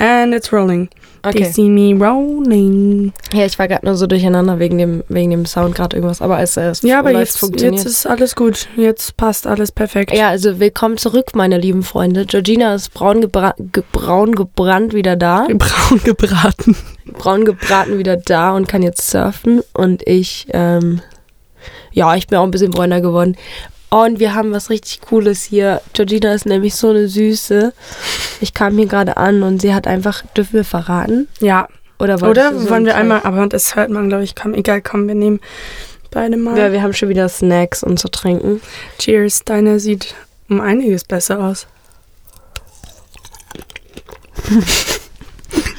And it's rolling. They Okay. see me rolling. Ja, ich war gerade nur so durcheinander wegen dem, wegen dem Sound gerade irgendwas, aber es, es Ja, aber jetzt, jetzt ist alles gut. Jetzt passt alles perfekt. Ja, also willkommen zurück, meine lieben Freunde. Georgina ist braun, gebra ge braun gebrannt wieder da. Braun gebraten. braun gebraten wieder da und kann jetzt surfen. Und ich, ähm, ja, ich bin auch ein bisschen bräuner geworden. Und wir haben was richtig Cooles hier. Georgina ist nämlich so eine Süße. Ich kam hier gerade an und sie hat einfach, dürfen wir verraten? Ja. Oder, Oder so wollen wir einmal, aber das hört man, glaube ich, komm, egal, komm, wir nehmen beide mal. Ja, wir haben schon wieder Snacks und zu trinken. Cheers, deine sieht um einiges besser aus.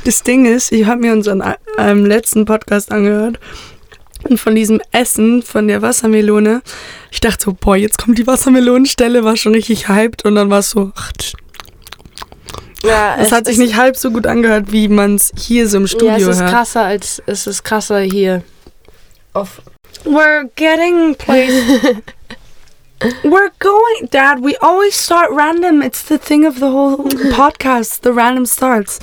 das Ding ist, ich habe mir unseren ähm, letzten Podcast angehört und von diesem Essen, von der Wassermelone, ich dachte so, boah, jetzt kommt die Wassermelonenstelle, war schon richtig hyped und dann war es so, ach. Ja, es hat sich nicht halb so gut angehört, wie man es hier so im Studio ja, es ist hört. krasser als, es ist krasser hier. Auf, We're getting places. We're going, Dad. We always start random. It's the thing of the whole podcast. The random starts.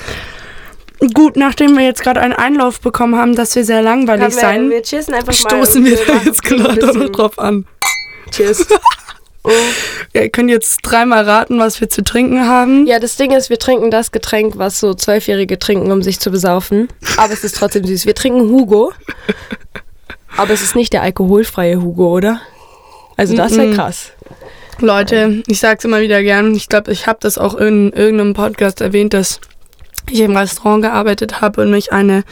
Gut, nachdem wir jetzt gerade einen Einlauf bekommen haben, dass wir sehr langweilig wir, sein, wir stoßen mal. wir da jetzt gerade noch drauf an. Cheers. Oh. Ja, ihr könnt jetzt dreimal raten, was wir zu trinken haben. Ja, das Ding ist, wir trinken das Getränk, was so Zwölfjährige trinken, um sich zu besaufen. Aber es ist trotzdem süß. Wir trinken Hugo. Aber es ist nicht der alkoholfreie Hugo, oder? Also das wäre krass. Leute, ich sag's immer wieder gern. Ich glaube, ich habe das auch in irgendeinem Podcast erwähnt, dass ich im Restaurant gearbeitet habe und mich eine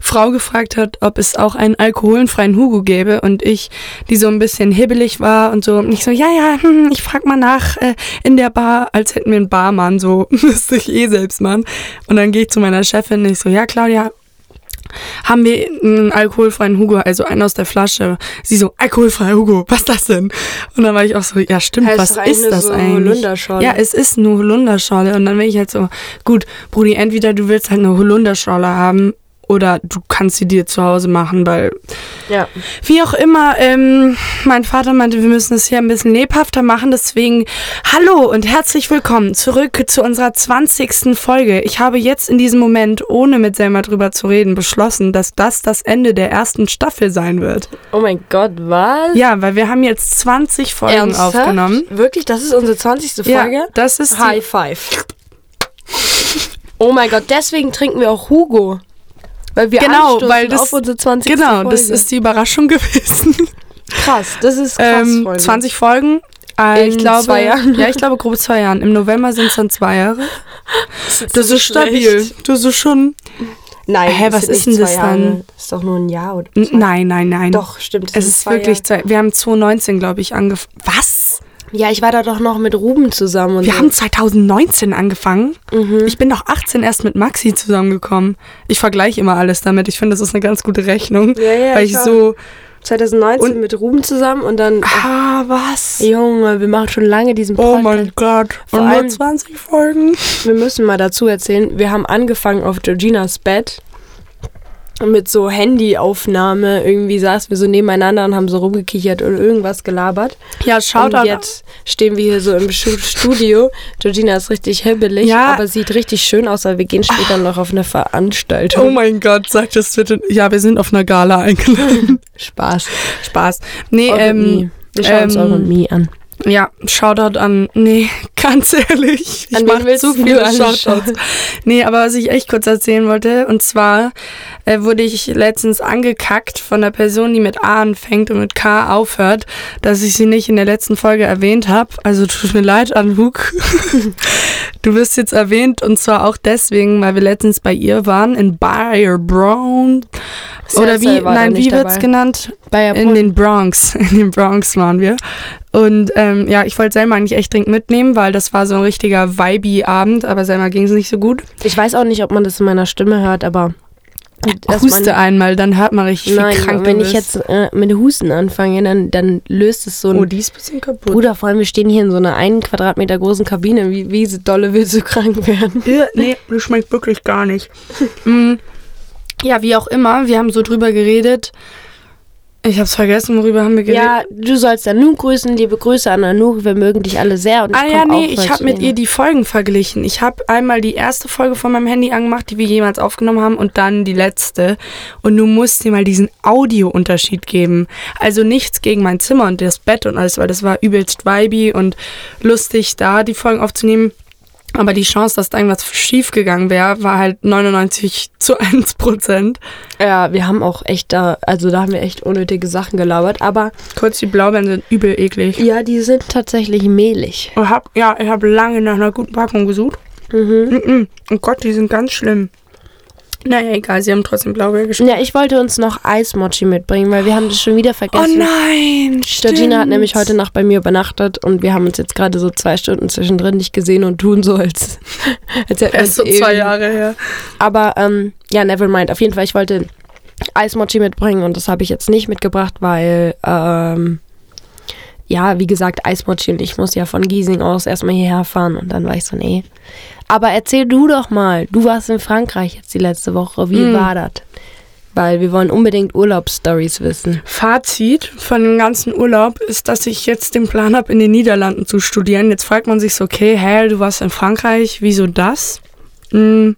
Frau gefragt hat, ob es auch einen alkoholfreien Hugo gäbe und ich, die so ein bisschen hibbelig war und so, und ich so, ja, ja, hm, ich frag mal nach äh, in der Bar, als hätten wir einen Barmann, so müsste ich eh selbst machen. Und dann gehe ich zu meiner Chefin und ich so, ja, Claudia, haben wir einen alkoholfreien Hugo, also einen aus der Flasche. Sie so, alkoholfreier Hugo, was ist das denn? Und dann war ich auch so, ja stimmt, Heißt was ist das so eigentlich? Ja, es ist eine Holunderschorle. Und dann bin ich halt so, gut, Brudi, entweder du willst halt eine Holunderschorle haben oder du kannst sie dir zu Hause machen, weil Ja. wie auch immer, ähm, mein Vater meinte, wir müssen es hier ein bisschen lebhafter machen. Deswegen hallo und herzlich willkommen zurück zu unserer 20. Folge. Ich habe jetzt in diesem Moment, ohne mit Selma drüber zu reden, beschlossen, dass das das Ende der ersten Staffel sein wird. Oh mein Gott, was? Ja, weil wir haben jetzt 20 Folgen Ernsthaft? aufgenommen. Wirklich? Das ist unsere 20. Folge? Ja, das ist High five. Oh mein Gott, deswegen trinken wir auch Hugo. Weil wir Genau, weil das- auf unsere 20. Genau, Folge. das ist die Überraschung gewesen. krass. Das ist krass, ähm, Freunde. 20 Folgen. Äh, In ich glaube, zwei Jahren. Ja, ich glaube grob zwei Jahren. Im November sind es dann zwei Jahre. Das ist nicht stabil. schlecht. Das ist schon. Nein, Hä, das was ist denn das Jahre. dann? Das ist doch nur ein Jahr oder. Nein, nein, nein. Doch, stimmt. Es ist wirklich Jahre. zwei. Wir haben 2019, glaube ich, angefangen. Was? Ja, ich war da doch noch mit Ruben zusammen. Und Wir so. haben 2019 angefangen. Mhm. Ich bin doch 18 erst mit Maxi zusammengekommen. Ich vergleiche immer alles damit. Ich finde, das ist eine ganz gute Rechnung. Ja, ja, weil ich so. 2019 Und- mit Ruben zusammen und dann. Ah, was? Junge, wir machen schon lange diesen Oh Podcast. mein Gott. Vor allem- 20 Folgen. Wir müssen mal dazu erzählen, wir haben angefangen auf Georginas Bett mit so Handyaufnahme. Irgendwie saßen wir so nebeneinander und haben so rumgekichert und irgendwas gelabert. Ja, Shoutout. Und jetzt stehen wir hier so im Stu- Studio. Georgina ist richtig hibbelig, Ja. aber sieht richtig schön aus, weil wir gehen später noch auf eine Veranstaltung. Oh mein Gott, sag das bitte. Ja, wir sind auf einer Gala eingeladen. Spaß. Spaß. Nee, Eure ähm. Wir schauen uns ähm, eure Mi an. Ja, Shoutout an. Nee, ganz ehrlich. Ich An wen mache zu viele Shoutouts. Nee, aber was ich echt kurz erzählen wollte, und zwar äh, wurde ich letztens angekackt von einer Person, die mit A anfängt und mit K aufhört, dass ich sie nicht in der letzten Folge erwähnt habe. Also tut mir leid, Anhuk. du wirst jetzt erwähnt und zwar auch deswegen, weil wir letztens bei ihr waren in Bayer Brown. Oder wie, nein, wie wird's dabei. genannt? Bayer In den Bronx. In den Bronx waren wir. Und ähm, ja, ich wollte Selma eigentlich echt dringend mitnehmen, weil das war so ein richtiger Vibe-Abend, aber Selma ging es nicht so gut. Ich weiß auch nicht, ob man das in meiner Stimme hört, aber. Huste einmal, dann hört man richtig Nein, wie krank wenn ich jetzt äh, mit Husten anfange, dann, dann löst es so ein. Oh, die ist ein bisschen kaputt. Bruder, vor allem, wir stehen hier in so einer einen Quadratmeter großen Kabine. Wie, wie dolle willst du krank werden? Ja, nee, das schmeckt wirklich gar nicht. Mm. Ja, wie auch immer, wir haben so drüber geredet, Ich hab's vergessen, worüber haben wir geredet? Ja, du sollst Anouk grüßen. Liebe Grüße an Anouk. Wir mögen dich alle sehr. Und ich Ah ja, nee, ich habe mit ihr die Folgen verglichen. Ich habe einmal die erste Folge von meinem Handy angemacht, die wir jemals aufgenommen haben, und dann die letzte. Und du musst dir mal diesen Audiounterschied geben. Also nichts gegen mein Zimmer und das Bett und alles, weil das war übelst vibey und lustig, da die Folgen aufzunehmen. Aber die Chance, dass da irgendwas schief gegangen wäre, war halt 99 zu 1 Prozent. Ja, wir haben auch echt da, also da haben wir echt unnötige Sachen gelabert. Aber Kurz, die Blaubeeren sind übel eklig. ja, die sind tatsächlich mehlig. Ich hab, ja, ich habe lange nach einer guten Packung gesucht. Mhm. Mhm. Oh Gott, die sind ganz schlimm. Naja, egal, sie haben trotzdem Blaubeer geschmeckt. Ja, ich wollte uns noch Eismochi mitbringen, weil wir haben das schon wieder Oh vergessen. nein, stimmt. Georgina hat nämlich heute Nacht bei mir übernachtet und wir haben uns jetzt gerade so zwei Stunden zwischendrin nicht gesehen und tun so, als, als hätten wir Erst so uns zwei ewig- Jahre her. Aber ähm, ja, never mind. Auf jeden Fall, ich wollte Eismochi mitbringen und das habe ich jetzt nicht mitgebracht, weil ähm, ja, wie gesagt, Eismochi und ich muss ja von Giesing aus erstmal hierher fahren und dann war ich so, nee. Aber erzähl du doch mal, du warst in Frankreich jetzt die letzte Woche, wie Hm. war das? Weil wir wollen unbedingt Urlaubsstories wissen. Fazit von dem ganzen Urlaub ist, dass ich jetzt den Plan habe, in den Niederlanden zu studieren. Jetzt fragt man sich so, okay, hä, du warst in Frankreich, wieso das? Hm,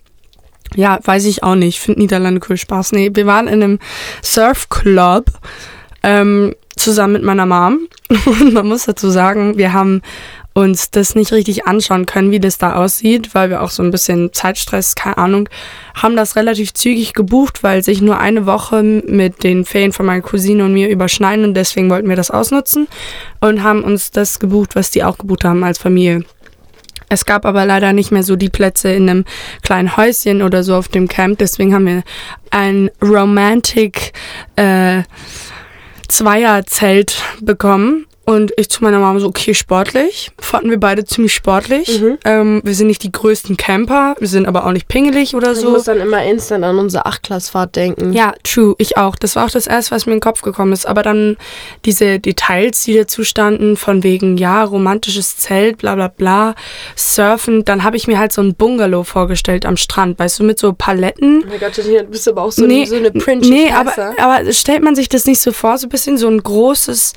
ja, weiß ich auch nicht. Finde Niederlande cool Spaß. Nee, wir waren in einem Surfclub ähm, zusammen mit meiner Mom. Und man muss dazu sagen, wir haben uns das nicht richtig anschauen können, wie das da aussieht, weil wir auch so ein bisschen Zeitstress, keine Ahnung, haben das relativ zügig gebucht, weil sich nur eine Woche mit den Ferien von meiner Cousine und mir überschneiden und deswegen wollten wir das ausnutzen und haben uns das gebucht, was die auch gebucht haben als Familie. Es gab aber leider nicht mehr so die Plätze in einem kleinen Häuschen oder so auf dem Camp, deswegen haben wir ein Romantic äh, Zweierzelt bekommen. Und ich zu meiner Mama so, okay, sportlich. Fanden wir beide ziemlich sportlich. Mhm. Ähm, wir sind nicht die größten Camper, wir sind aber auch nicht pingelig oder Ich so. muss dann immer instant an unsere Achtklassfahrt denken. Ja, true, ich auch. Das war auch das erste, was mir in den Kopf gekommen ist. Aber dann diese Details, die dazu standen, von wegen, ja, romantisches Zelt, bla bla bla, Surfen, dann habe ich mir halt so ein Bungalow vorgestellt am Strand, weißt du, mit so Paletten. Oh mein Gott, du bist aber auch so, nee, eine, so eine Princess. nee aber, aber stellt man sich das nicht so vor, so ein bisschen so ein großes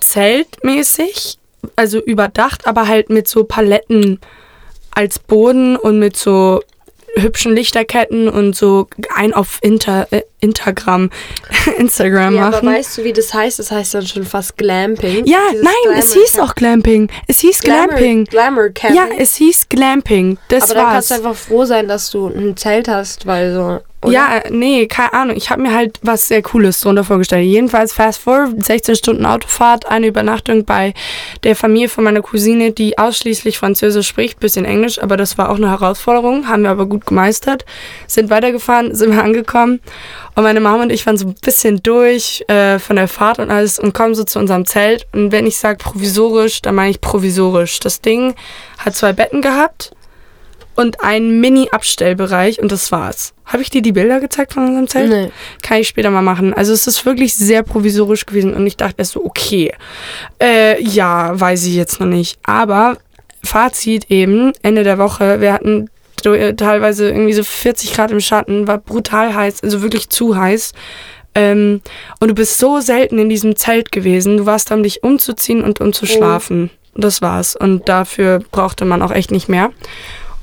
Zelt mäßig, also überdacht, aber halt mit so Paletten als Boden und mit so hübschen Lichterketten und so ein auf Inter, äh, Intergram, Instagram ja, aber machen. weißt du, wie das heißt? Das heißt dann schon fast Glamping. ja, Dieses nein, es Glamour- hieß auch Glamping. Es hieß Glamour, Glamping. Glamour Camping. Ja, es hieß Glamping. Das aber dann kannst war's. du einfach froh sein, dass du ein Zelt hast, weil so. Oder? Ja, äh, nee, keine Ahnung. Ich habe mir halt was sehr Cooles drunter vorgestellt. Jedenfalls fast forward, 16 Stunden Autofahrt, eine Übernachtung bei der Familie von meiner Cousine, die ausschließlich Französisch spricht, bisschen Englisch, aber das war auch eine Herausforderung, haben wir aber gut gemeistert. Sind weitergefahren, sind wir angekommen und meine Mama und ich waren so ein bisschen durch äh, von der Fahrt und alles und kommen so zu unserem Zelt. Und wenn ich sage provisorisch, dann meine ich provisorisch. Das Ding hat zwei Betten gehabt und einen Mini-Abstellbereich und das war's. Habe ich dir die Bilder gezeigt von unserem Zelt? Nee. Kann ich später mal machen. Also es ist wirklich sehr provisorisch gewesen und ich dachte erst so, okay, äh, ja, weiß ich jetzt noch nicht. Aber Fazit eben, Ende der Woche, wir hatten äh, teilweise irgendwie so 40 Grad im Schatten, war brutal heiß, also wirklich zu heiß. Ähm, und du bist so selten in diesem Zelt gewesen. Du warst da, um dich umzuziehen und um zu schlafen. Das war's. Und dafür brauchte man auch echt nicht mehr.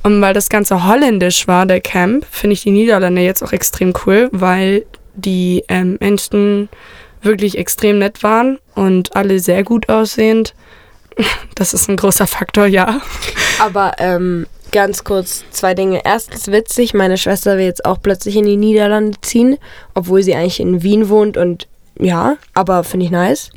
Und weil das Ganze holländisch war, der Camp, finde ich die Niederlande jetzt auch extrem cool, weil die ähm, Menschen wirklich extrem nett waren und alle sehr gut aussehend. Das ist ein großer Faktor, ja. Aber ähm, ganz kurz zwei Dinge. Erstens witzig, meine Schwester will jetzt auch plötzlich in die Niederlande ziehen, obwohl sie eigentlich in Wien wohnt und ja, aber finde ich nice.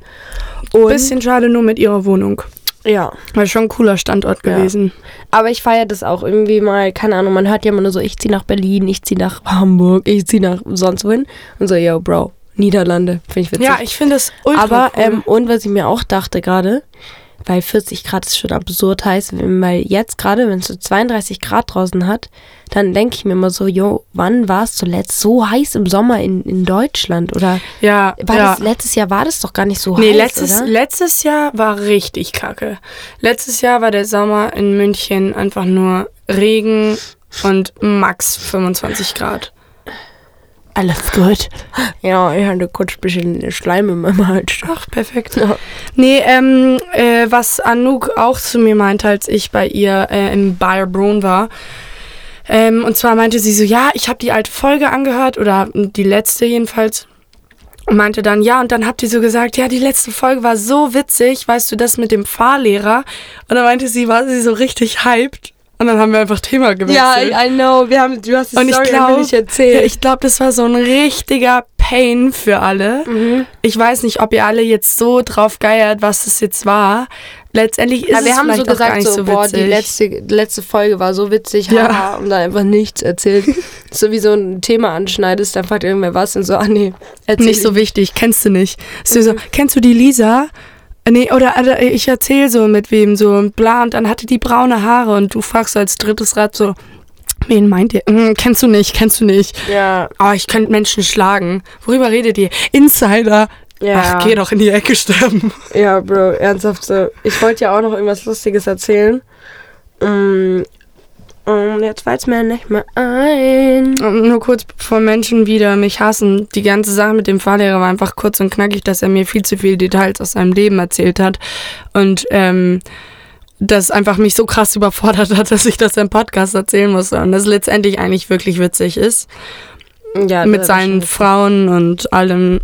Und Bisschen schade nur mit ihrer Wohnung. Ja, War schon ein cooler Standort Ja. gewesen. aber ich feiere das auch irgendwie mal, keine Ahnung, man hört ja immer nur so, ich ziehe nach Berlin, ich ziehe nach Hamburg, ich ziehe nach sonst wohin und so, yo, Bro, Niederlande, finde ich witzig. Ja, ich finde es ultra Aber, cool. ähm, und was ich mir auch dachte gerade, weil 40 Grad ist schon absurd heiß, weil jetzt gerade, wenn es so 32 Grad draußen hat, dann denke ich mir immer so, jo, wann war es zuletzt so heiß im Sommer in, in Deutschland? Oder ja, war ja. das letztes Jahr war das doch gar nicht so Nee, heiß, letztes, oder? letztes Jahr war richtig kacke. Letztes Jahr war der Sommer in München einfach nur Regen und max 25 Grad. Alles gut. Ja, ich hatte kurz ein bisschen Schleim in meinem Hals. Ach, perfekt. Ja. Nee, ähm, äh, was Anouk auch zu mir meinte, als ich bei ihr äh, im Bayer war. Ähm, und zwar meinte sie so, ja, ich habe die alte Folge angehört oder die letzte jedenfalls. Und meinte dann, ja, und dann habt ihr so gesagt, ja, die letzte Folge war so witzig, weißt du, das mit dem Fahrlehrer. Und dann meinte sie, war sie so richtig hyped. Und dann haben wir einfach Thema gewechselt. Ja, I, I know. Wir haben, du hast die und ich Story glaube, nicht erzählt. ja, ich glaube, das war so ein richtiger Pain für alle. Mhm. Ich weiß nicht, ob ihr alle jetzt so drauf geiert, was das jetzt war. Letztendlich ist Aber wir es haben vielleicht so auch gar gesagt, nicht so, so boah, witzig. die letzte, letzte Folge war so witzig, Ja. haha, und dann einfach nichts erzählt. so wie so ein Thema anschneidest, dann fragt irgendwer was und so, ah nee, erzähl nicht so ich. wichtig, kennst du nicht. So, Mhm. so, kennst du die Lisa? Äh, Nee, oder, oder ich erzähl so mit wem so und bla und dann hatte die braune Haare und du fragst so als drittes Rad so, wen meint ihr? Hm, kennst du nicht, kennst du nicht. Ja, Oh, ich könnte Menschen schlagen. Worüber redet ihr? Insider. ja. Ach, geh doch in die Ecke sterben. Ja, Bro, ernsthaft so. Ich wollte ja auch noch irgendwas Lustiges erzählen. Und jetzt fällt's mir nicht mehr ein. Und nur kurz bevor Menschen wieder mich hassen, die ganze Sache mit dem Fahrlehrer war einfach kurz und knackig, dass er mir viel zu viele Details aus seinem Leben erzählt hat. Und ähm, das einfach mich so krass überfordert hat, dass ich das im Podcast erzählen musste. Und das letztendlich eigentlich wirklich witzig ist. Ja, mit seinen Frauen und allem.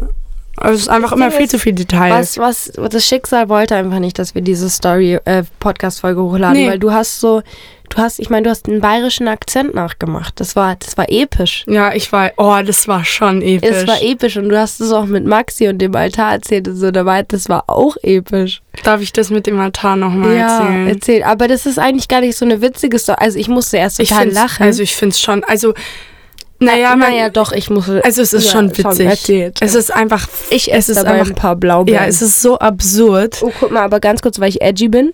Also es ist einfach immer viel zu viel Details. Was, was, das Schicksal wollte einfach nicht, dass wir diese Story, äh, Podcast-Folge hochladen, Nee. weil du hast so, du hast, ich meine, du hast einen bayerischen Akzent nachgemacht. Das war, das war episch. Ja, ich war, oh, das war schon episch. Es war episch und du hast es auch mit Maxi und dem Altar erzählt und so dabei. Das war auch episch. Darf ich das mit dem Altar nochmal ja, erzählen? erzähl. Aber das ist eigentlich gar nicht so eine witzige Story. Also ich musste erst ich total find's, lachen. Also ich finde es schon, also, naja, man, naja, doch, ich muss. also es ist ja, schon witzig. erzählt. Es ist einfach, ich es esse ist dabei einfach, ein paar Blaubeeren. ja, es ist so absurd. oh, guck mal, aber ganz kurz, weil ich edgy bin.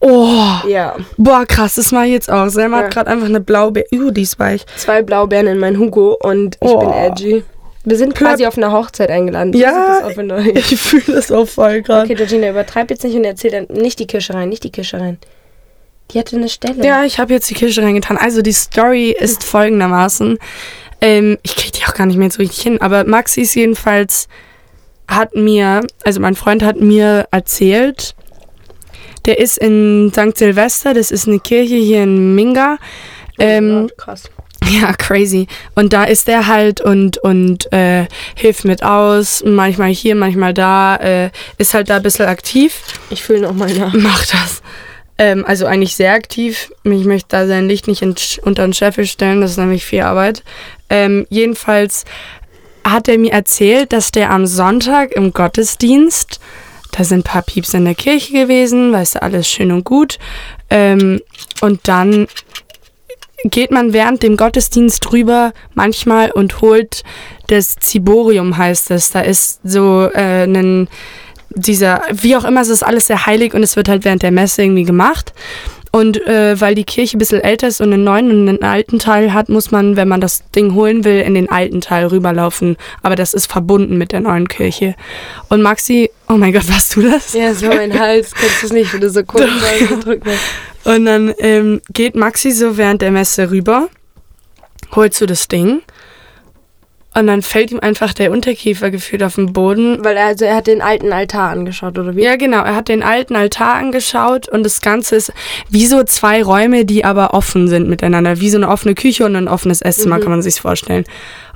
Oh, Ja. boah, krass, das mache ich jetzt auch. Selma Ja. hat gerade einfach eine Blaubeere, uh, die ist weich. Zwei Blaubeeren in mein Hugo und ich Oh. bin edgy. Wir sind quasi auf einer Hochzeit eingeladen. Ja. Ich fühle das auch voll gerade. Okay, Georgina, übertreib jetzt nicht und erzähl dann nicht die Kirsche rein, nicht die Kirsche rein. Die hatte eine Stelle. Ja, ich habe jetzt die Kirsche reingetan. Also die Story ist folgendermaßen. Ähm, ich kriege die auch gar nicht mehr so richtig hin, aber Maxis jedenfalls hat mir, also mein Freund hat mir erzählt, der ist in St. Silvester, das ist eine Kirche hier in Minga. Ähm, Ja, krass. ja, crazy. Und da ist der halt und, und äh, hilft mit aus, manchmal hier, manchmal da, äh, ist halt da ein bisschen aktiv. Ich fühle noch mal nach. Macht das. Ähm, also eigentlich sehr aktiv. Ich möchte da sein Licht nicht unter den Scheffel stellen, das ist nämlich viel Arbeit. Ähm, jedenfalls hat er mir erzählt, dass der am Sonntag im Gottesdienst, da sind ein paar Pieps in der Kirche gewesen, weißt du, alles schön und gut. Ähm, und dann geht man während dem Gottesdienst drüber manchmal und holt das Ziborium, heißt es. Da ist so äh, ein dieser, wie auch immer, es ist alles sehr heilig und es wird halt während der Messe irgendwie gemacht. Und äh, weil die Kirche ein bisschen älter ist und einen neuen und einen alten Teil hat, muss man, wenn man das Ding holen will, in den alten Teil rüberlaufen. Aber das ist verbunden mit der neuen Kirche. Und Maxi, oh mein Gott, warst du das? Ja, so mein Hals. Kennst du es nicht, wenn du so kurz gedrückt hast? Und dann ähm, geht Maxi so während der Messe rüber, holt so das Ding. Und dann fällt ihm einfach der Unterkiefer gefühlt auf den Boden. Weil er, also er hat den alten Altar angeschaut, oder wie? Ja, genau. Er hat den alten Altar angeschaut und das Ganze ist wie so zwei Räume, die aber offen sind miteinander. Wie so eine offene Küche und ein offenes Esszimmer, Mhm. kann man sich vorstellen.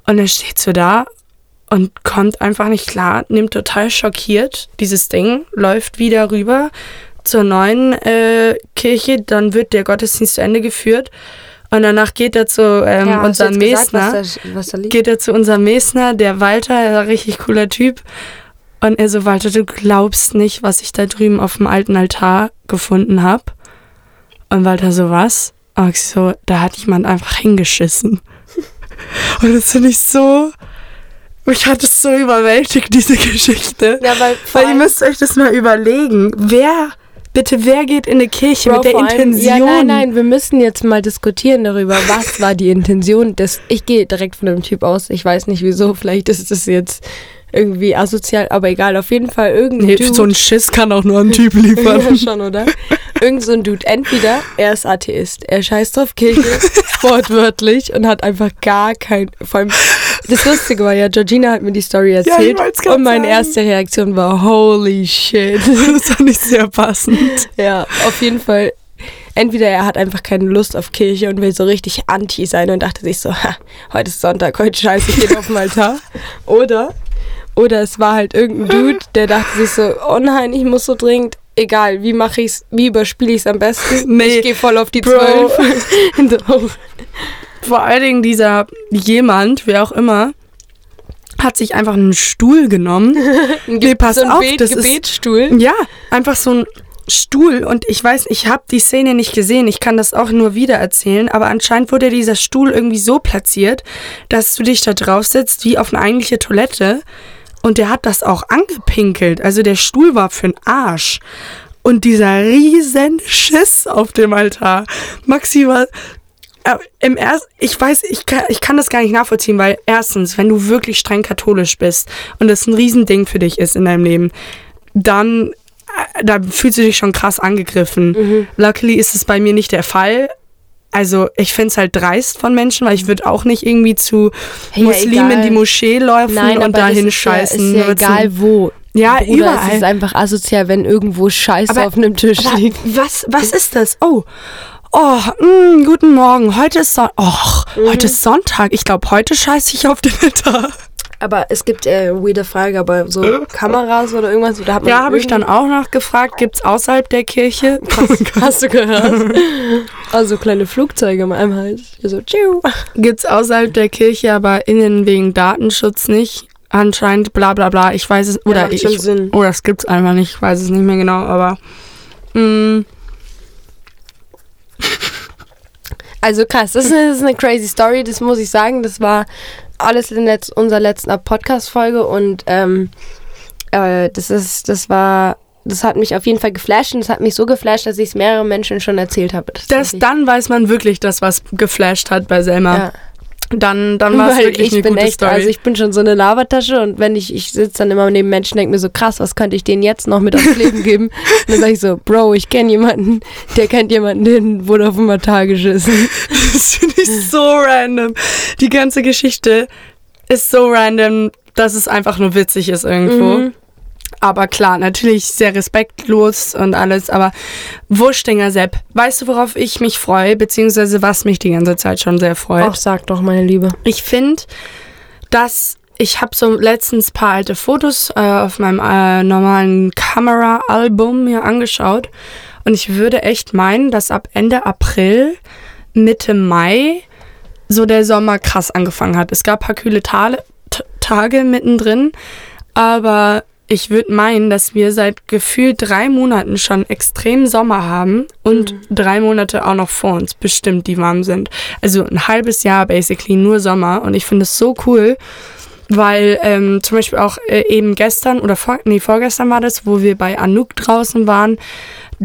Und er steht so da und kommt einfach nicht klar, nimmt total schockiert dieses Ding, läuft wieder rüber zur neuen äh, Kirche, dann wird der Gottesdienst zu Ende geführt und danach geht er zu ähm, Ja, unserem Mesner was da, was da geht er zu unserem Mesner, der Walter, ein richtig cooler Typ. Und er so, Walter, du glaubst nicht, was ich da drüben auf dem alten Altar gefunden habe. Und Walter so, was? Und ich so, da hat jemand einfach hingeschissen. Und das finde ich so, mich hat es so überwältigt, diese Geschichte. Ja, weil, Weil ihr müsst euch das mal überlegen. Wer, bitte, wer geht in eine Kirche Bro, mit der vor allem- Intention? Ja, nein, nein, wir müssen jetzt mal diskutieren darüber, was war die Intention des. Ich gehe direkt von dem Typ aus. Ich weiß nicht wieso, vielleicht ist das jetzt irgendwie asozial, aber egal, auf jeden Fall irgendein Nee, Dude. so ein Schiss kann auch nur ein Typ liefern. ja, schon, oder? Irgend so ein Dude. Entweder er ist Atheist, er scheißt auf Kirche, wortwörtlich, und hat einfach gar kein. Vor allem, das Lustige war ja, Georgina hat mir die Story erzählt ja, und meine erste Reaktion war, holy shit. Das fand nicht sehr passend. Ja, auf jeden Fall. Entweder er hat einfach keine Lust auf Kirche und will so richtig anti sein und dachte sich so, ha, heute ist Sonntag, heute scheiße, ich gehe auf den Altar. Oder, oder es war halt irgendein Dude, der dachte sich so, oh nein, ich muss so dringend egal, wie mache ich's, wie überspiele ich's am besten? Nee, ich gehe voll auf die Bro. 12. Vor allen Dingen dieser jemand, wer auch immer, hat sich einfach einen Stuhl genommen. Nee, pass so ein auf, Bet das ist- Gebetsstuhl. Ja, einfach so ein Stuhl und ich weiß, ich habe die Szene nicht gesehen, ich kann das auch nur wieder erzählen, aber anscheinend wurde dieser Stuhl irgendwie so platziert, dass du dich da drauf setzt wie auf eine eigentliche Toilette und der hat das auch angepinkelt, also der Stuhl war für den Arsch. Und dieser riesen Schiss auf dem Altar. Maxi war im erst, ich weiß, ich kann, ich kann das gar nicht nachvollziehen, weil erstens, wenn du wirklich streng katholisch bist und das ein Riesending für dich ist in deinem Leben, dann äh, da fühlst du dich schon krass angegriffen. Luckily ist es bei mir nicht der Fall. Also ich finde es halt dreist von Menschen, weil ich würde auch nicht irgendwie zu Ja, Muslimen in egal. die Moschee laufen Nein, und dahin ist scheißen. Ja, ist ja egal wo. Ja, Bruder, überall. Es ist einfach asozial, wenn irgendwo Scheiße Aber- auf einem Tisch liegt. was, was ist das? Oh, oh, mh, guten Morgen. Heute ist, Son Och, Mhm. heute ist Sonntag. Ich glaube, heute scheiße ich auf den Altar. Aber es gibt äh, weirde Frage, aber so Kameras oder irgendwas, da hat man Ja, habe ich dann auch nachgefragt. Gibt es außerhalb der Kirche? Hast du gehört? also kleine Flugzeuge im einem Hals. So, tschiu. Gibt es außerhalb der Kirche, aber innen wegen Datenschutz nicht. Anscheinend bla bla bla. Ich weiß es. Oder macht ich. Oder es gibt's einfach nicht. Ich weiß es nicht mehr genau, aber. Mh, Also krass, das ist, eine, das ist eine crazy Story, das muss ich sagen. Das war alles in letz unserer letzten Podcast-Folge und ähm, äh, das ist, das war, das hat mich auf jeden Fall geflasht und das hat mich so geflasht, dass ich es mehreren Menschen schon erzählt habe. das, dann weiß man wirklich, dass was geflasht hat bei Selma. ja. Dann, dann war es wirklich ich eine bin gute echt, Story. also ich bin schon so eine Lavatasche und wenn ich, ich sitze dann immer neben Menschen, denke mir so krass, was könnte ich denen jetzt noch mit aufs Leben geben? Und dann sage ich so, Bro, ich kenne jemanden, der kennt jemanden, der wurde auf dem Altar geschissen. Das finde ich so random. Die ganze Geschichte ist so random, dass es einfach nur witzig ist irgendwo. Mhm. Aber klar, natürlich sehr respektlos und alles. Aber Wurstinger Sepp, weißt du, worauf ich mich freue? Beziehungsweise was mich die ganze Zeit schon sehr freut? Ach, sag doch, meine Liebe. Ich finde, dass ich habe so letztens ein paar alte Fotos äh, auf meinem äh, normalen Kamera-Album mir angeschaut. Und ich würde echt meinen, dass ab Ende April, Mitte Mai so der Sommer krass angefangen hat. Es gab ein paar kühle Tale, Tage mittendrin, aber ich würde meinen, dass wir seit gefühlt drei Monaten schon extrem Sommer haben und drei Monate auch noch vor uns bestimmt, die warm sind. Also ein halbes Jahr basically nur Sommer und ich finde es so cool, weil ähm, zum Beispiel auch äh, eben gestern oder vor, nee, vorgestern war das, wo wir bei Anouk draußen waren.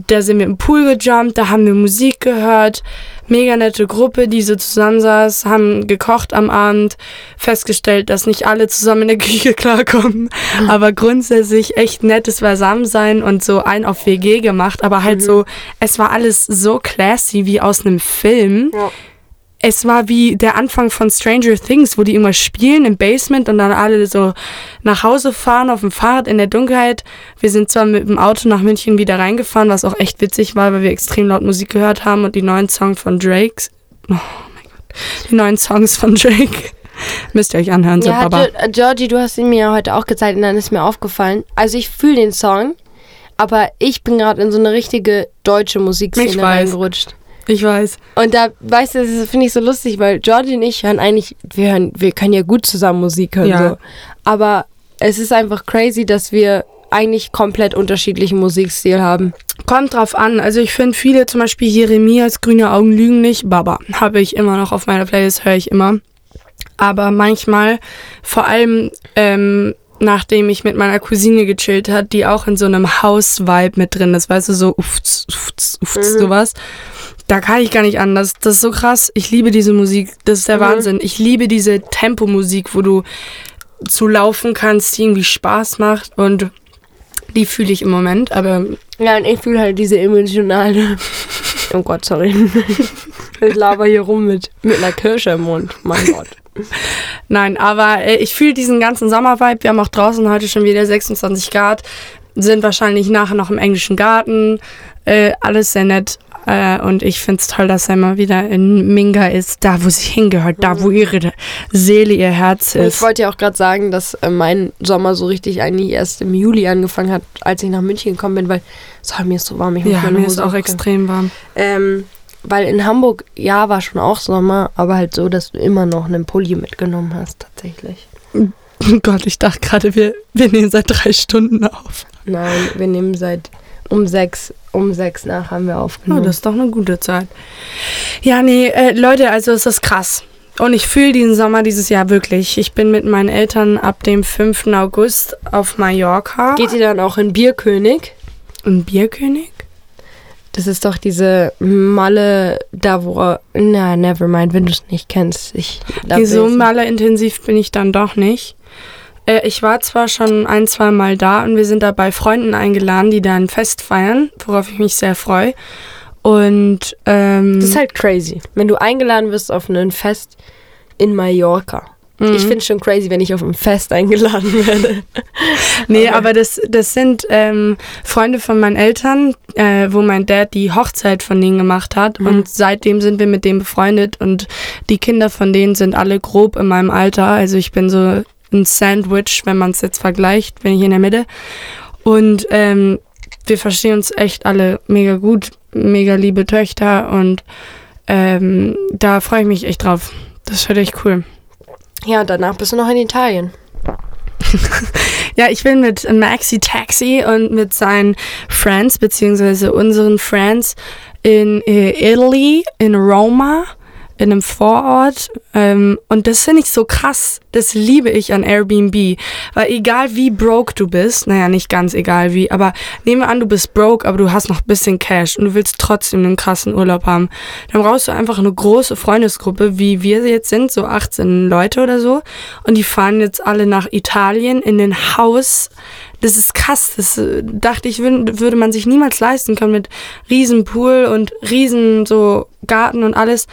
Da sind wir im Pool gejumpt, da haben wir Musik gehört. Mega nette Gruppe, die so zusammensaß, haben gekocht am Abend, festgestellt, dass nicht alle zusammen in der Küche klarkommen, aber grundsätzlich echt nettes Beisammensein und so ein auf WG gemacht, aber halt so, es war alles so classy wie aus einem Film. Ja. Es war wie der Anfang von Stranger Things, wo die immer spielen im Basement und dann alle so nach Hause fahren auf dem Fahrrad in der Dunkelheit. Wir sind zwar mit dem Auto nach München wieder reingefahren, was auch echt witzig war, weil wir extrem laut Musik gehört haben und die neuen Songs von Drake. Oh mein Gott. Die neuen Songs von Drake. Müsst ihr euch anhören, so Ja, Baba. Ge- Georgie, du hast ihn mir ja heute auch gezeigt und dann ist mir aufgefallen. Also ich fühle den Song, aber ich bin gerade in so eine richtige deutsche Musikszene reingerutscht. Ich weiß. Und da, weißt du, das finde ich so lustig, weil Georgie und ich hören eigentlich, wir hören, wir können ja gut zusammen Musik hören, Ja. so. Aber es ist einfach crazy, dass wir eigentlich komplett unterschiedlichen Musikstil haben. Kommt drauf an. Also ich finde viele, zum Beispiel Jeremias Grüne Augen lügen nicht. Baba. Habe ich immer noch auf meiner Playlist, höre ich immer. Aber manchmal, vor allem ähm, nachdem ich mit meiner Cousine gechillt hat, die auch in so einem House-Vibe mit drin ist, weißt du, so ufts, ufts, ufts, Mhm. sowas. Da kann ich gar nicht anders. Das ist so krass. Ich liebe diese Musik. Das ist der Mhm. Wahnsinn. Ich liebe diese Tempomusik, wo du zu laufen kannst, die irgendwie Spaß macht und die fühle ich im Moment, aber Ja, und ich fühle halt diese emotionale. Oh Gott, sorry. Ich laber hier rum mit, mit einer Kirsche im Mund. Mein Gott. Nein, aber äh, ich fühle diesen ganzen Sommervibe. Wir haben auch draußen heute schon wieder 26 Grad. Sind wahrscheinlich nachher noch im englischen Garten. Äh, alles sehr nett. Äh, und ich finde es toll, dass er mal wieder in Minga ist, da wo sie hingehört, da wo ihre Seele, ihr Herz Ich ist. wollte ja auch gerade sagen, dass äh, mein Sommer so richtig eigentlich erst im Juli angefangen hat, als ich nach München gekommen bin, weil sorry, mir ist so warm. Ich muss Ja, mir ist auch aufmachen. extrem warm. Ähm, weil in Hamburg, ja, war schon auch Sommer, aber halt so, dass du immer noch einen Pulli mitgenommen hast, tatsächlich. Oh Gott, ich dachte gerade, wir, wir nehmen seit drei Stunden auf. Nein, wir nehmen seit um sechs, um sechs nach haben wir Oh, aufgenommen. das ist doch eine gute Zeit. Ja, nee, äh, Leute, also es ist krass. Und ich fühle diesen Sommer dieses Jahr wirklich. Ich bin mit meinen Eltern ab dem 5. August auf Mallorca. Geht ihr dann auch in Bierkönig? Ein Bierkönig? Das ist doch diese Malle, da wo. Na, never mind, wenn du es nicht kennst. Ich, Nee, so maler intensiv bin ich dann doch nicht. Äh, ich war zwar schon ein, zwei Mal da und wir sind da bei Freunden eingeladen, die da ein Fest feiern, worauf ich mich sehr freue. Und ähm, Das ist halt crazy. Wenn du eingeladen wirst auf ein Fest in Mallorca. mhm. Ich finde schon crazy, wenn ich auf ein Fest eingeladen werde. Nee, aber das, das sind ähm, Freunde von meinen Eltern, äh, wo mein Dad die Hochzeit von denen gemacht hat. Mhm. Und seitdem sind wir mit denen befreundet. Und die Kinder von denen sind alle grob in meinem Alter. Also ich bin so ein Sandwich, wenn man es jetzt vergleicht, bin ich in der Mitte. Und ähm, wir verstehen uns echt alle mega gut, mega liebe Töchter. Und ähm, da freue ich mich echt drauf. Das wird echt cool. Ja, und danach bist du noch in Italien. Ja, ich bin mit Maxi Taxi und mit seinen Friends, beziehungsweise unseren Friends in äh, Italy, in Roma, in einem Vorort. Ähm, und das finde ich so krass. Das liebe ich an Airbnb. Weil egal wie broke du bist, naja, nicht ganz egal wie, aber nehme an, du bist broke, aber du hast noch ein bisschen Cash und du willst trotzdem einen krassen Urlaub haben. Dann brauchst du einfach eine große Freundesgruppe, wie wir jetzt sind, so 18 Leute oder so. Und die fahren jetzt alle nach Italien in ein Haus. Das ist krass. Das äh, dachte ich, würd- würde man sich niemals leisten können mit riesen Pool und riesen so Garten und alles.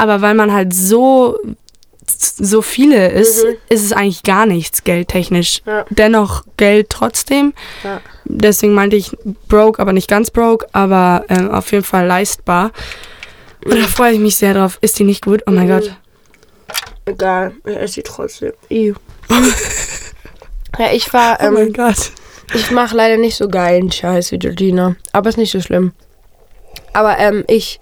Aber weil man halt so so viele ist, Mhm. ist es eigentlich gar nichts geldtechnisch. Ja. Dennoch Geld trotzdem. Ja. Deswegen meinte ich broke, aber nicht ganz broke, aber ähm, auf jeden Fall leistbar. Und da freue ich mich sehr drauf. Ist die nicht gut? Oh mein Mhm. Gott. Egal, ich esse sie trotzdem. Ew. ja, ich war, Oh mein ähm, Gott. ich mache leider nicht so geilen Scheiß wie Georgina. Aber ist nicht so schlimm. Aber ähm, ich,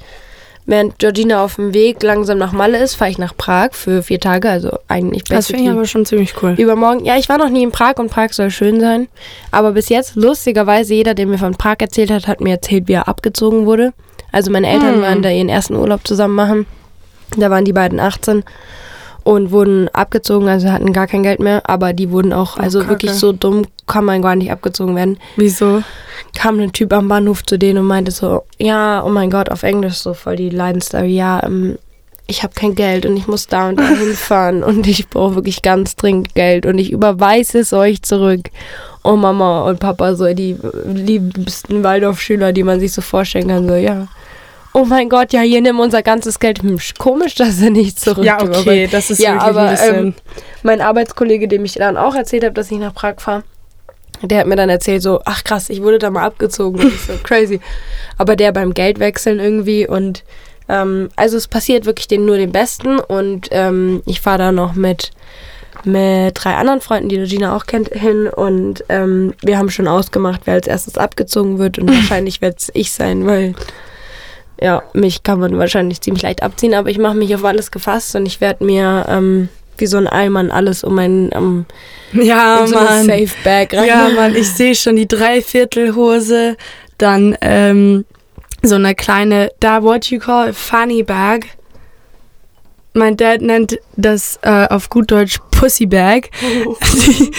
während Georgina auf dem Weg langsam nach Malle ist, fahre ich nach Prag für vier Tage. Also eigentlich Das finde ich aber schon ziemlich cool. übermorgen. Ja, ich war noch nie in Prag und Prag soll schön sein. Aber bis jetzt, lustigerweise, jeder, der mir von Prag erzählt hat, hat mir erzählt, wie er abgezogen wurde. Also meine Eltern Hm. waren da ihren ersten Urlaub zusammen machen. Da waren die beiden 18 und wurden abgezogen, also hatten gar kein Geld mehr. Aber die wurden auch, Oh, also Kacke. wirklich so dumm kann man gar nicht abgezogen werden. Wieso? Kam ein Typ am Bahnhof zu denen und meinte so, ja, oh mein Gott, auf Englisch so voll die Leidensstory, ja, ähm, ich habe kein Geld und ich muss da und da hinfahren und ich brauche wirklich ganz dringend Geld und ich überweise es euch zurück. Oh Mama und Papa, so die liebsten Waldorfschüler, die man sich so vorstellen kann, so ja. Oh mein Gott, ja, hier nimm unser ganzes Geld. Hm, komisch, dass er nicht zurück Ja, okay, das ist Ja, wirklich aber, ein bisschen... ähm, Mein Arbeitskollege, dem ich dann auch erzählt habe, dass ich nach Prag fahre, der hat mir dann erzählt, so, ach krass, ich wurde da mal abgezogen. Und ich so, crazy. Aber der beim Geldwechseln irgendwie und ähm, also es passiert wirklich den, nur den Besten und ähm, ich fahre da noch mit mit drei anderen Freunden, die Regina auch kennt, hin und ähm, wir haben schon ausgemacht, wer als erstes abgezogen wird und wahrscheinlich wird es ich sein, weil ja, mich kann man wahrscheinlich ziemlich leicht abziehen, aber ich mache mich auf alles gefasst und ich werde mir ähm, wie so ein Eimann alles um meinen um, ja, so Mann. Safe Bag rein. Ja, Mann, ich sehe schon die Dreiviertelhose, dann ähm, so eine kleine, da what you call a funny bag. Mein Dad nennt das äh, auf gut Deutsch Pussy Bag, die,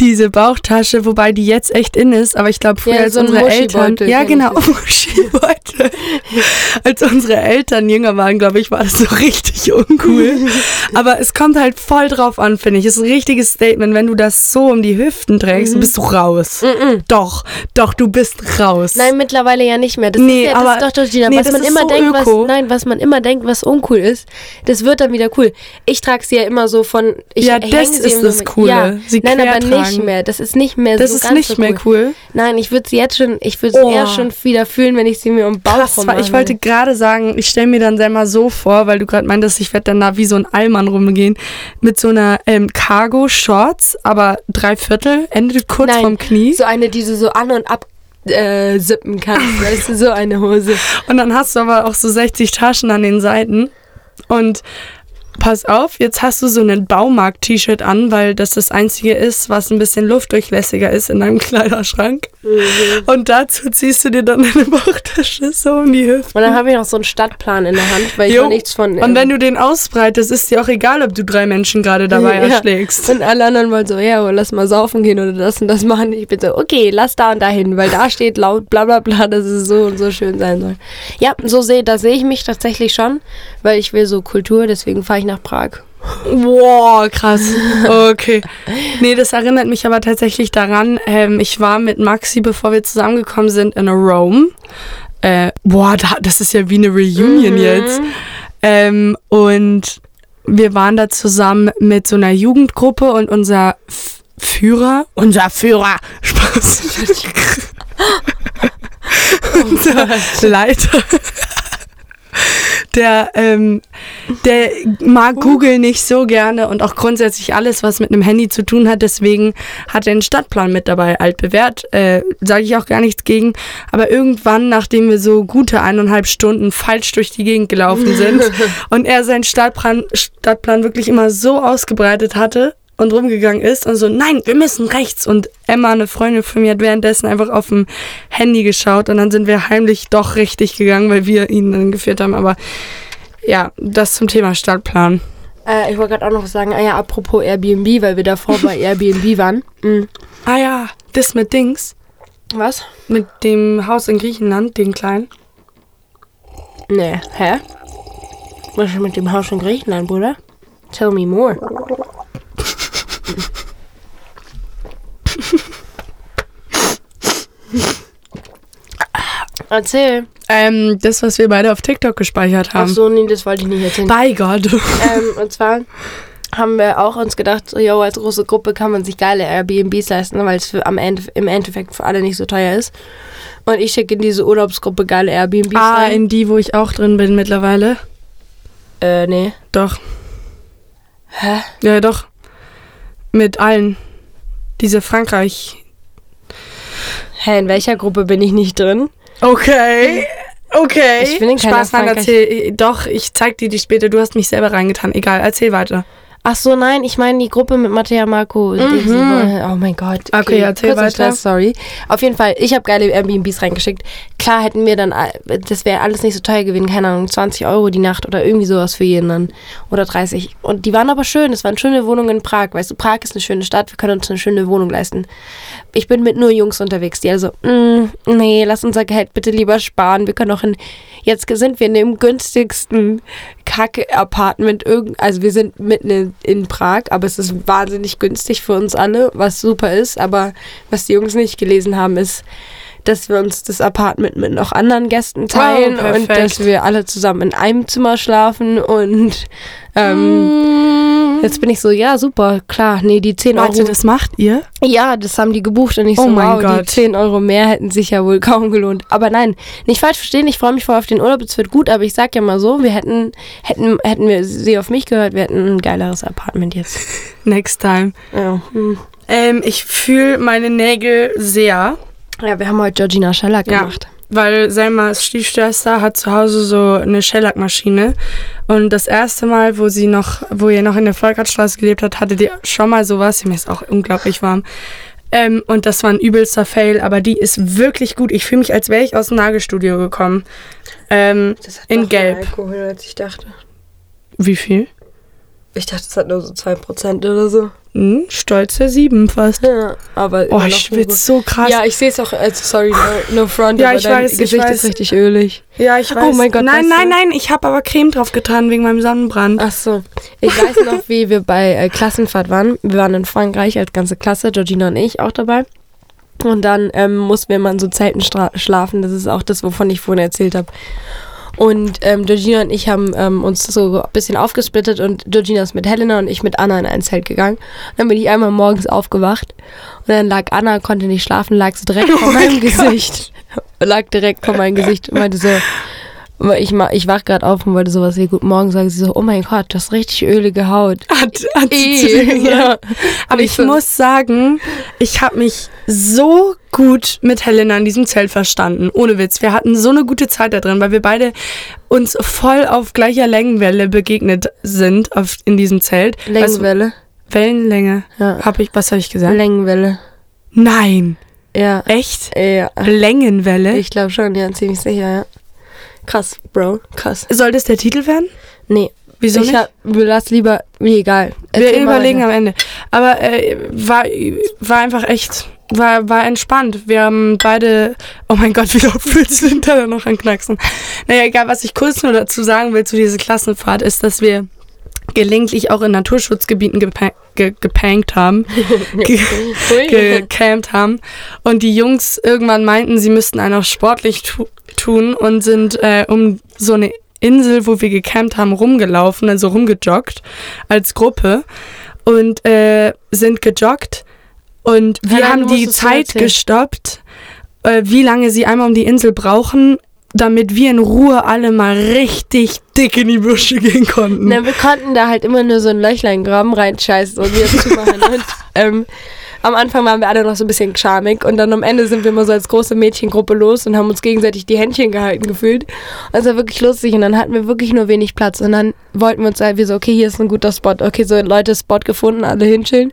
diese Bauchtasche, wobei die jetzt echt in ist, aber ich glaube früher Ja, als so unsere Eltern, ja genau, Muschibeutel, als unsere Eltern jünger waren, glaube ich, war das so richtig uncool. aber es kommt halt voll drauf an, finde ich. Es ist ein richtiges Statement, wenn du das so um die Hüften trägst, Mhm. bist du raus. Doch, doch, du bist raus. Nein, mittlerweile ja nicht mehr. Das Nee, ist ja, aber- das ist doch Georgina, nee, was man immer so denkt, was, öko. nein, was man immer denkt, was uncool ist, das wird dann wieder cool. Ich trage sie ja immer so von, ich Ja, das ist das Coole. Ja, Sie nein, aber quer nicht tragen. mehr. Das ist nicht mehr das so ist ganz nicht so mehr cool. Nein, ich würde sie jetzt schon, ich würde sie Oh. eher schon wieder fühlen, wenn ich sie mir um den Bauch Krass, weil ich wollte gerade sagen, ich stelle mir dann selber so vor, weil du gerade meintest, ich werde dann da wie so ein Allmann rumgehen, mit so einer ähm, Cargo-Shorts, aber drei Viertel, endet kurz Nein, vom Knie. So eine, die du so an- und ab äh, sippen kannst, weißt du, so eine Hose. Und dann hast du aber auch so 60 Taschen an den Seiten. Und pass auf, jetzt hast du so ein Baumarkt-T-Shirt an, weil das das einzige ist, was ein bisschen luftdurchlässiger ist in deinem Kleiderschrank. Und dazu ziehst du dir dann eine Bauchtasche so um die Hüfte. Und dann habe ich noch so einen Stadtplan in der Hand, weil ich Jo. noch nichts von... Und wenn du den ausbreitest, ist dir auch egal, ob du drei Menschen gerade dabei Ja. erschlägst. Und alle anderen wollen so, ja, oh, lass mal saufen gehen oder das und das machen. Ich bin so, okay, lass da und dahin, weil da steht laut bla bla bla, dass es so und so schön sein soll. Ja, so sehe, da sehe ich mich tatsächlich schon, weil ich will so Kultur, deswegen fahre ich nach Prag. Wow, krass. Okay. Nee, das erinnert mich aber tatsächlich daran, ähm, ich war mit Maxi, bevor wir zusammengekommen sind, in Rome. Äh, boah, da, das ist ja wie eine Reunion Mhm. jetzt. Ähm, und wir waren da zusammen mit so einer Jugendgruppe und unser F Führer, unser Führer, Spaß. unser Leiter. Der, ähm, der mag Google nicht so gerne und auch grundsätzlich alles, was mit einem Handy zu tun hat. Deswegen hat er einen Stadtplan mit dabei, altbewährt. Äh, Sage ich auch gar nichts gegen. Aber irgendwann, nachdem wir so gute eineinhalb Stunden falsch durch die Gegend gelaufen sind und er seinen Stadtplan, Stadtplan wirklich immer so ausgebreitet hatte und rumgegangen ist und so, nein, wir müssen rechts. Und Emma, eine Freundin von mir, hat währenddessen einfach auf dem Handy geschaut und dann sind wir heimlich doch richtig gegangen, weil wir ihn dann geführt haben. Aber ja, das zum Thema Stadtplan. Äh, ich wollte gerade auch noch sagen, ah ja, apropos Airbnb, weil wir davor bei Airbnb waren. Mhm. Ah ja, das mit Dings, Was? mit dem Haus in Griechenland, den kleinen. Nee, hä? Was ist mit dem Haus in Griechenland, Bruder? Tell me more. Erzähl. Ähm, das, was wir beide auf TikTok gespeichert Ach haben. so, nee, das wollte ich nicht erzählen. Bei Gott. ähm, und zwar haben wir auch uns gedacht, so, yo, als große Gruppe kann man sich geile Airbnbs leisten, weil es am Ende, im Endeffekt für alle nicht so teuer ist. Und ich schicke in diese Urlaubsgruppe geile Airbnbs Ah, rein. in die, wo ich auch drin bin mittlerweile. Äh, nee. Doch. Hä? Ja, doch. Mit allen. Diese Frankreich. Hä, in welcher Gruppe bin ich nicht drin? Okay. Okay. Ich bin in keiner Spaß, Frankreich- erzähl. Doch, ich zeig dir die später. Du hast mich selber reingetan. Egal, erzähl weiter. Ach so, nein, ich meine die Gruppe mit Mattea Marco. Mhm. Oh mein Gott. Okay, erzähl kurzer weiter. Stress, sorry. Auf jeden Fall, ich habe geile Airbnbs reingeschickt. Klar hätten wir dann, das wäre alles nicht so teuer gewesen, keine Ahnung, 20 Euro die Nacht oder irgendwie sowas für jeden dann. Oder 30. Und die waren aber schön, es waren schöne Wohnungen in Prag. Weißt du, Prag ist eine schöne Stadt, wir können uns eine schöne Wohnung leisten. Ich bin mit nur Jungs unterwegs, die also, mm, nee, lass unser Geld bitte lieber sparen. Wir können auch in, jetzt sind wir in dem günstigsten Kacke-Apartment, irgend- also wir sind mitten in, in Prag, aber es ist wahnsinnig günstig für uns alle, was super ist. Aber was die Jungs nicht gelesen haben, ist, dass wir uns das Apartment mit noch anderen Gästen teilen Oh, und dass wir alle zusammen in einem Zimmer schlafen und ähm, jetzt bin ich so, ja, super, klar, nee, die 10 Euro. Leute, das macht ihr? Ja, das haben die gebucht und ich Oh so, mein wow, Gott. die 10 Euro mehr hätten sich ja wohl kaum gelohnt. Aber nein, nicht falsch verstehen, ich freue mich voll auf den Urlaub, es wird gut, aber ich sag ja mal so, wir hätten, hätten, hätten wir sie auf mich gehört, wir hätten ein geileres Apartment jetzt. Next time. Ja, hm. Ähm, ich fühle meine Nägel sehr. Ja wir haben heute Georgina Schellack Ja. gemacht. Weil Selmas Stiefschwester hat zu Hause so eine Shellac-Maschine. Und das erste Mal, wo sie noch, wo ihr noch in der Volkertstraße gelebt hat, hatte die schon mal sowas. Mir ist auch unglaublich warm. Ähm, und das war ein übelster Fail, aber die ist wirklich gut. Ich fühle mich, als wäre ich aus dem Nagelstudio gekommen. Ähm, Das hat In doch Gelb. mehr Alkohol, als ich dachte. wie viel? Ich dachte, es hat nur so 2% oder so. Hm, stolze sieben fast. Ja, aber Oh, ich schwitze so krass. Ja, ich sehe es auch, also sorry, no, no front, Ja, ich dein weiß, ich Gesicht weiß. ist richtig ölig. Ja, ich weiß. Oh mein Gott, Nein, nein, nein, ich habe aber Creme drauf getan wegen meinem Sonnenbrand. Ach so. Ich weiß noch, wie wir bei äh, Klassenfahrt waren. Wir waren in Frankreich als ganze Klasse, Georgina und ich auch dabei. Und dann ähm, mussten wir immer in so Zelten schlafen. Das ist auch das, wovon ich vorhin erzählt habe. Und ähm, Georgina und ich haben ähm, uns so ein bisschen aufgesplittet und Georgina ist mit Helena und ich mit Anna in ein Zelt gegangen. Dann bin ich einmal morgens aufgewacht und dann lag Anna, konnte nicht schlafen, lag so direkt vor meinem Gesicht. lag direkt vor meinem Gesicht und meinte so, weil ich, ich wach gerade auf und wollte sowas wie Guten Morgen sagen. Sie so, oh mein Gott, du hast richtig ölige Haut. Hat, hat gesagt. ja. Aber Und ich so, muss sagen, ich habe mich so gut mit Helena in diesem Zelt verstanden. Ohne Witz. Wir hatten so eine gute Zeit da drin, weil wir beide uns voll auf gleicher Längenwelle begegnet sind auf, in diesem Zelt. Längenwelle. Also, Wellenlänge. Ja. Hab ich, was habe ich gesagt? Längenwelle. Nein. Ja. Echt? Ja. Längenwelle? Ich glaube schon, ja, ziemlich sicher, ja. Krass, Bro, krass. Soll das der Titel werden? Nee, Wieso ich nicht? hab, wir lassen lieber, wie egal. Wir Erzähl überlegen weiter. am Ende. Aber äh, war, war einfach echt, war, war entspannt. Wir haben beide, oh mein Gott, wie laut fühlst du hinterher noch an Knacksen? Naja, egal, was ich kurz nur dazu sagen will zu dieser Klassenfahrt, ist, dass wir gelegentlich auch in Naturschutzgebieten gepa ge gepankt haben, ge gecampt haben. Und die Jungs irgendwann meinten, sie müssten einen auch sportlich tu tun und sind äh, um so eine Insel, wo wir gecampt haben, rumgelaufen, also rumgejoggt als Gruppe und äh, sind gejoggt und wir Nein, haben die Zeit gestoppt, äh, wie lange sie einmal um die Insel brauchen, damit wir in Ruhe alle mal richtig dick in die Büsche gehen konnten. Na, wir konnten da halt immer nur so ein Löchlein graben, reinscheißen und wieder zumachen. und ähm, am Anfang waren wir alle noch so ein bisschen charmig und dann am Ende sind wir immer so als große Mädchengruppe los und haben uns gegenseitig die Händchen gehalten gefühlt. Und es war wirklich lustig und dann hatten wir wirklich nur wenig Platz und dann wollten wir uns halt wie so, okay, hier ist ein guter Spot. Okay, so Leute, Spot gefunden, alle hinchillen.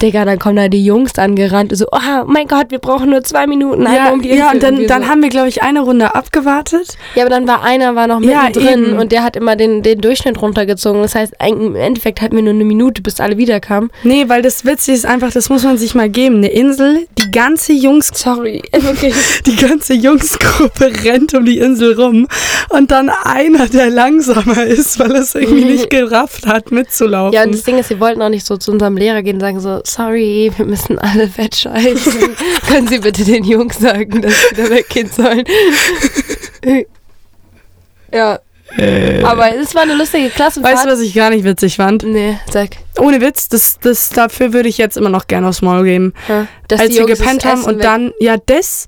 Digga, dann kommen da die Jungs angerannt, so, oh mein Gott, wir brauchen nur zwei Minuten Ja, um die ja, Insel. und dann, dann so, haben wir, glaube ich, eine Runde abgewartet. ja, aber dann war einer war noch Ja, mittendrin eben. und der hat immer den, den Durchschnitt runtergezogen. Das heißt, im Endeffekt hatten wir nur eine Minute, bis alle wiederkamen. Nee, weil das Witzige ist einfach, das muss man sich mal geben. Eine Insel, die ganze Jungs, Sorry, wirklich. die ganze Jungsgruppe rennt um die Insel rum und dann einer, der langsamer ist, weil er es irgendwie nicht gerafft hat, mitzulaufen. Ja, und das Ding ist, wir wollten auch nicht so zu unserem Lehrer gehen und sagen so, sorry, wir müssen alle fettscheißen. Können Sie bitte den Jungs sagen, dass sie da weggehen sollen? ja. Aber es war eine lustige Klassenfahrt. weißt du, was ich gar nicht witzig fand? Nee, sag. Ohne Witz, das, das, dafür würde ich jetzt immer noch gerne aufs Maul geben. Ja, dass Als wir gepennt das haben und dann, ja, das,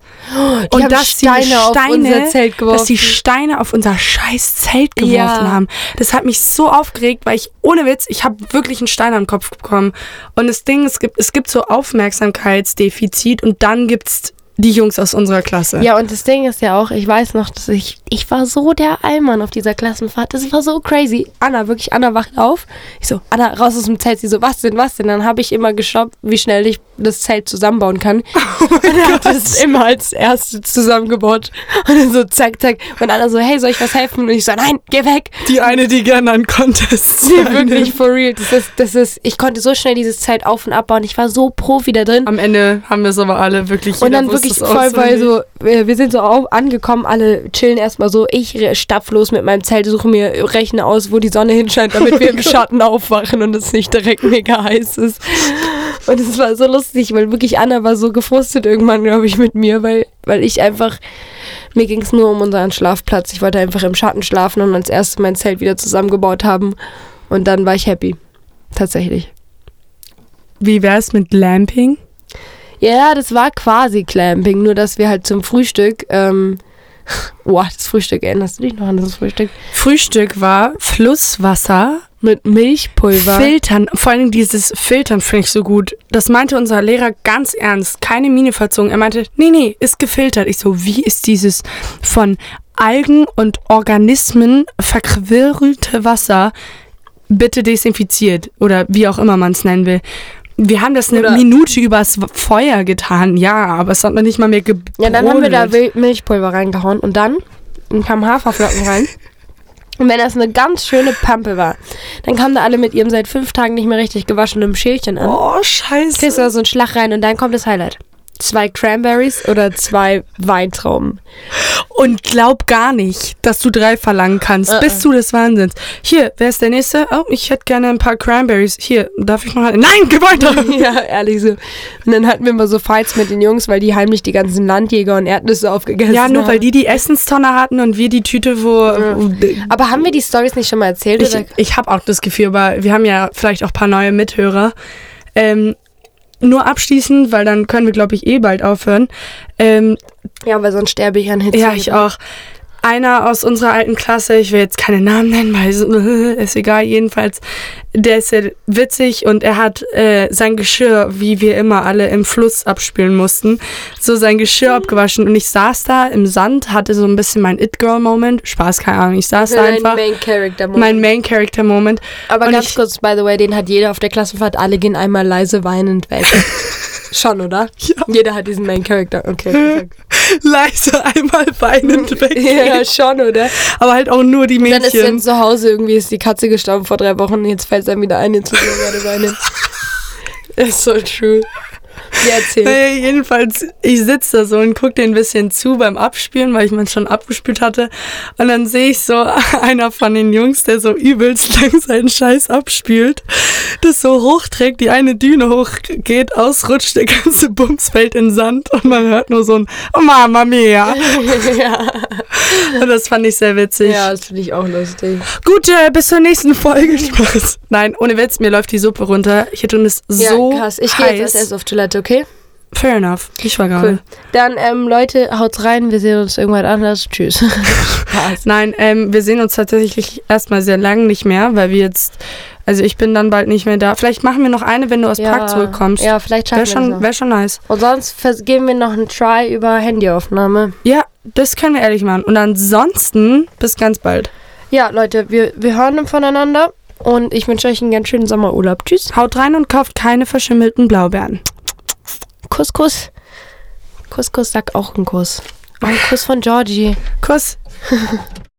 weg- die und dass die Steine auf Steine- unser Zelt geworfen. dass die Steine auf unser scheiß Zelt geworfen Ja. haben. Das hat mich so aufgeregt, weil ich, ohne Witz, ich habe wirklich einen Stein am Kopf bekommen. Und das Ding, es gibt, es gibt so Aufmerksamkeitsdefizit und dann gibt's die Jungs aus unserer Klasse. Ja, und das Ding ist ja auch, ich weiß noch, dass ich, ich war so der Allmann auf dieser Klassenfahrt. Das war so crazy. Anna, wirklich, Anna wacht auf. Ich so, Anna, raus aus dem Zelt. Sie so, was denn, was denn? Dann habe ich immer gestoppt, wie schnell ich das Zelt zusammenbauen kann. Oh und hat es immer als erste zusammengebaut. Und dann so, zack, zack. Und Anna so, hey, soll ich was helfen? Und ich so, nein, geh weg. Die eine, die gerne an Contests Nee, wirklich, for real. Das ist, das ist, ich konnte so schnell dieses Zelt auf- und abbauen. Ich war so Profi da drin. Am Ende haben wir es aber alle wirklich Und dann wirklich es voll, weil so, wir wir sind so angekommen, alle chillen erstmal so. Ich stapf los mit meinem Zelt, suche mir, rechne aus, wo die Sonne hinscheint, damit wir im Schatten aufwachen und es nicht direkt mega heiß ist. Und es war so lustig, weil wirklich Anna war so gefrustet irgendwann, glaube ich, mit mir, weil, weil ich einfach, mir ging es nur um unseren Schlafplatz. Ich wollte einfach im Schatten schlafen und als erstes mein Zelt wieder zusammengebaut haben. Und dann war ich happy. Tatsächlich. Wie wär's mit Glamping? Ja, das war quasi Clamping, nur dass wir halt zum Frühstück, ähm, boah, das Frühstück, erinnerst du dich noch an das Frühstück? Frühstück war Flusswasser Mit Milchpulver. Filtern, vor allem dieses Filtern finde ich so gut. Das meinte unser Lehrer ganz ernst, keine Miene verzogen. Er meinte, nee, nee, ist gefiltert. Ich so, wie ist dieses von Algen und Organismen verquirlte Wasser bitte desinfiziert oder wie auch immer man es nennen will. Wir haben das eine Oder- Minute übers Feuer getan, ja, aber es hat noch nicht mal mehr gebrodelt. ja, dann haben wir da Milchpulver reingehauen und dann kam Haferflocken rein. Und wenn das eine ganz schöne Pampe war, dann kamen da alle mit ihrem seit fünf Tagen nicht mehr richtig gewaschenen Schälchen an. Oh, scheiße. Kriegst du da so einen Schlag rein und dann kommt das Highlight. Zwei Cranberries oder zwei Weintrauben. Und glaub gar nicht, dass du drei verlangen kannst. Uh-uh. Bist du des Wahnsinns. Hier, wer ist der Nächste? Oh, ich hätte gerne ein paar Cranberries. Hier, darf ich mal... Nein, geh weiter! ja, ehrlich so. Und dann hatten wir immer so Fights mit den Jungs, weil die heimlich die ganzen Landjäger und Erdnüsse aufgegessen ja, haben. nur weil die die Essenstonne hatten und wir die Tüte, wo... wo Aber haben wir die Stories nicht schon mal erzählt? ich oder? ich habe auch das Gefühl, aber wir haben ja vielleicht auch ein paar neue Mithörer. Ähm, nur abschließend, weil dann können wir, glaube ich, eh bald aufhören. Ähm, Ja, weil sonst sterbe ich an Hitze. Ja, ich auch. Einer aus unserer alten Klasse, ich will jetzt keine Namen nennen, weil es ist egal, jedenfalls, der ist sehr witzig und er hat äh, sein Geschirr, wie wir immer alle im Fluss abspülen mussten, so sein Geschirr abgewaschen und ich saß da im Sand, hatte so ein bisschen mein It-Girl-Moment, Spaß, keine Ahnung, ich saß da einfach, Main Character mein Main-Character-Moment. Aber und ganz ich- kurz, by the way, den hat jeder auf der Klassenfahrt. Alle gehen einmal leise weinend weg. Schon, oder? Ja. Jeder hat diesen Main Character. Okay. leise einmal weinend weg. ja, schon, oder? Aber halt auch nur die Dann ist Mädchen. dann zu Hause irgendwie ist die Katze gestorben vor drei Wochen und jetzt fällt es dann wieder ein, jetzt muss er gerade weinen. Ist so true. Ja, erzähl. Naja, jedenfalls, ich sitze da so und gucke dir ein bisschen zu beim Abspielen, weil ich man schon abgespült hatte. Und dann sehe ich so einer von den Jungs, der so übelst lang seinen Scheiß abspielt, das so hochträgt, die eine Düne hochgeht, ausrutscht, der ganze Bums fällt in den Sand und man hört nur so ein Mama mia. ja. Und das fand ich sehr witzig. ja, das finde ich auch lustig. Gut, äh, bis zur nächsten Folge. Spaß. Nein, ohne Witz, mir läuft die Suppe runter. Hier drin ist so ja, krass. Ich gehe jetzt erst auf Toilette, okay? Fair enough. Ich war gerade. Cool. Dann, ähm, Leute, haut's rein. Wir sehen uns irgendwann anders. Tschüss. Spaß. Nein, ähm, wir sehen uns tatsächlich erstmal sehr lang nicht mehr, weil wir jetzt, also ich bin dann bald nicht mehr da. Vielleicht machen wir noch eine, wenn du aus Prag zurückkommst. Ja, vielleicht Wäre schaffen wir schon, das noch. wär schon nice. Und sonst geben wir noch einen Try über Handyaufnahme. Ja, das können wir ehrlich machen. Und ansonsten, bis ganz bald. Ja, Leute, wir, wir hören voneinander und ich wünsche euch einen ganz schönen Sommerurlaub. Tschüss. Haut rein und kauft keine verschimmelten Blaubeeren. Kuss, Kuss. Kuss, Kuss, sag auch einen Kuss. Ein Kuss von Georgie. Kuss.